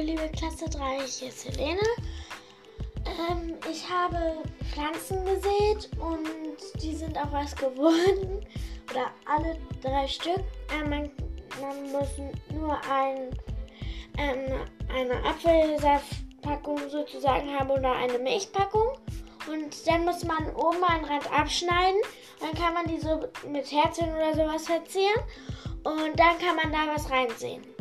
liebe Klasse 3, hier ist Helene. Ähm, ich habe Pflanzen gesät und die sind auch was geworden. Oder alle drei Stück. Ähm, man, man, muss nur ein, ähm, eine Apfelsaftpackung sozusagen haben oder eine Milchpackung. Und dann muss man oben einen Rand abschneiden. Dann kann man die so mit Herzchen oder sowas verzieren. Und dann kann man da was reinsehen.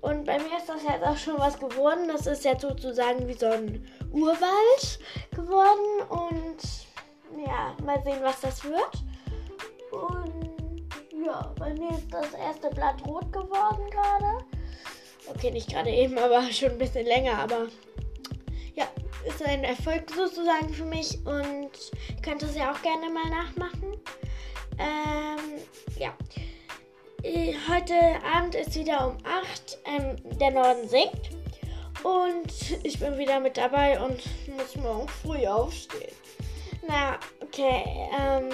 Und bei mir ist das jetzt auch schon was geworden. Das ist jetzt sozusagen wie so ein Urwald geworden. Und ja, mal sehen, was das wird. Und ja, bei mir ist das erste Blatt rot geworden gerade. Okay, nicht gerade eben, aber schon ein bisschen länger. Aber ja, ist ein Erfolg sozusagen für mich. Und ihr könnt es ja auch gerne mal nachmachen. Ähm, ja. Äh, heute Abend ist wieder um 8. Ähm, der Norden sinkt. Und ich bin wieder mit dabei und muss morgen früh aufstehen. Na, okay. Ähm,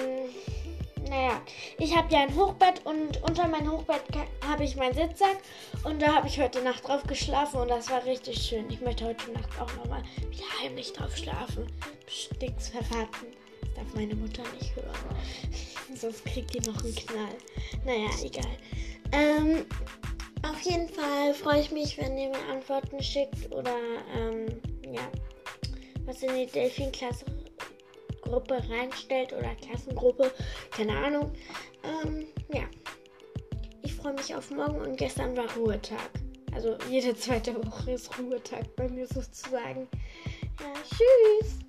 naja, ich habe ja ein Hochbett und unter mein Hochbett habe ich meinen Sitzsack und da habe ich heute Nacht drauf geschlafen und das war richtig schön. Ich möchte heute Nacht auch nochmal wieder heimlich drauf schlafen. Bestimmt verraten. Das darf meine Mutter nicht hören. Sonst kriegt die noch einen Knall. Naja, egal. Ähm, auf jeden Fall freue ich mich, wenn ihr mir Antworten schickt oder ähm, ja, was in die Delfin-Klasse-Gruppe reinstellt oder Klassengruppe, keine Ahnung. Ähm, ja, ich freue mich auf morgen und gestern war Ruhetag. Also jede zweite Woche ist Ruhetag bei mir sozusagen. Ja, tschüss.